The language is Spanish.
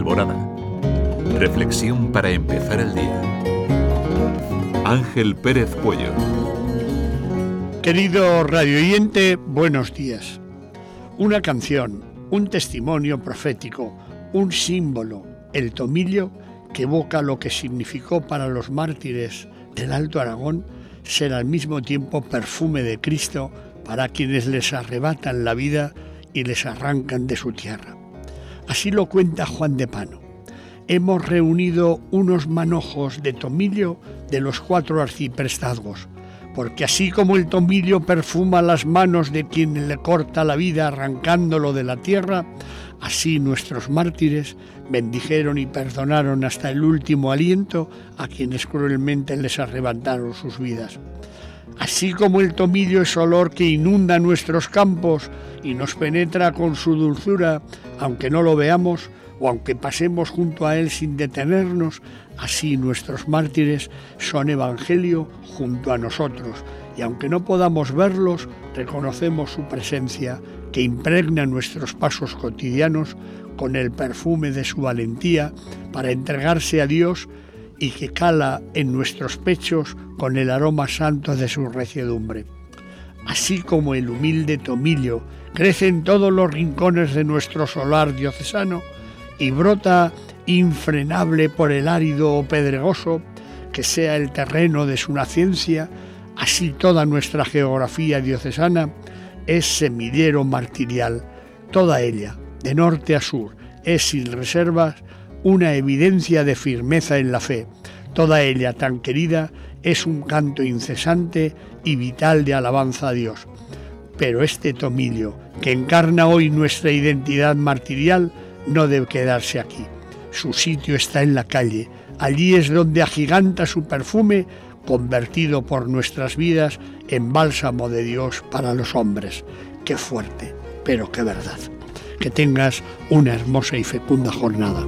Alborada. Reflexión para empezar el día. Ángel Pérez Puello. Querido radioyente, buenos días. Una canción, un testimonio profético, un símbolo, el tomillo, que evoca lo que significó para los mártires del Alto Aragón ser al mismo tiempo perfume de Cristo para quienes les arrebatan la vida y les arrancan de su tierra. Así lo cuenta Juan de Pano. Hemos reunido unos manojos de tomillo de los cuatro arciprestazgos, porque así como el tomillo perfuma las manos de quien le corta la vida arrancándolo de la tierra, así nuestros mártires bendijeron y perdonaron hasta el último aliento a quienes cruelmente les arrebataron sus vidas. Así como el tomillo es olor que inunda nuestros campos y nos penetra con su dulzura, aunque no lo veamos o aunque pasemos junto a él sin detenernos, así nuestros mártires son evangelio junto a nosotros, y aunque no podamos verlos, reconocemos su presencia que impregna nuestros pasos cotidianos con el perfume de su valentía para entregarse a Dios y que cala en nuestros pechos con el aroma santo de su reciedumbre. Así como el humilde tomillo crece en todos los rincones de nuestro solar diocesano y brota infrenable por el árido o pedregoso que sea el terreno de su naciencia, así toda nuestra geografía diocesana es semillero martirial, toda ella, de norte a sur, es sin reservas una evidencia de firmeza en la fe. Toda ella tan querida es un canto incesante y vital de alabanza a Dios. Pero este tomillo, que encarna hoy nuestra identidad martirial, no debe quedarse aquí. Su sitio está en la calle. Allí es donde agiganta su perfume, convertido por nuestras vidas en bálsamo de Dios para los hombres. Qué fuerte, pero qué verdad. Que tengas una hermosa y fecunda jornada.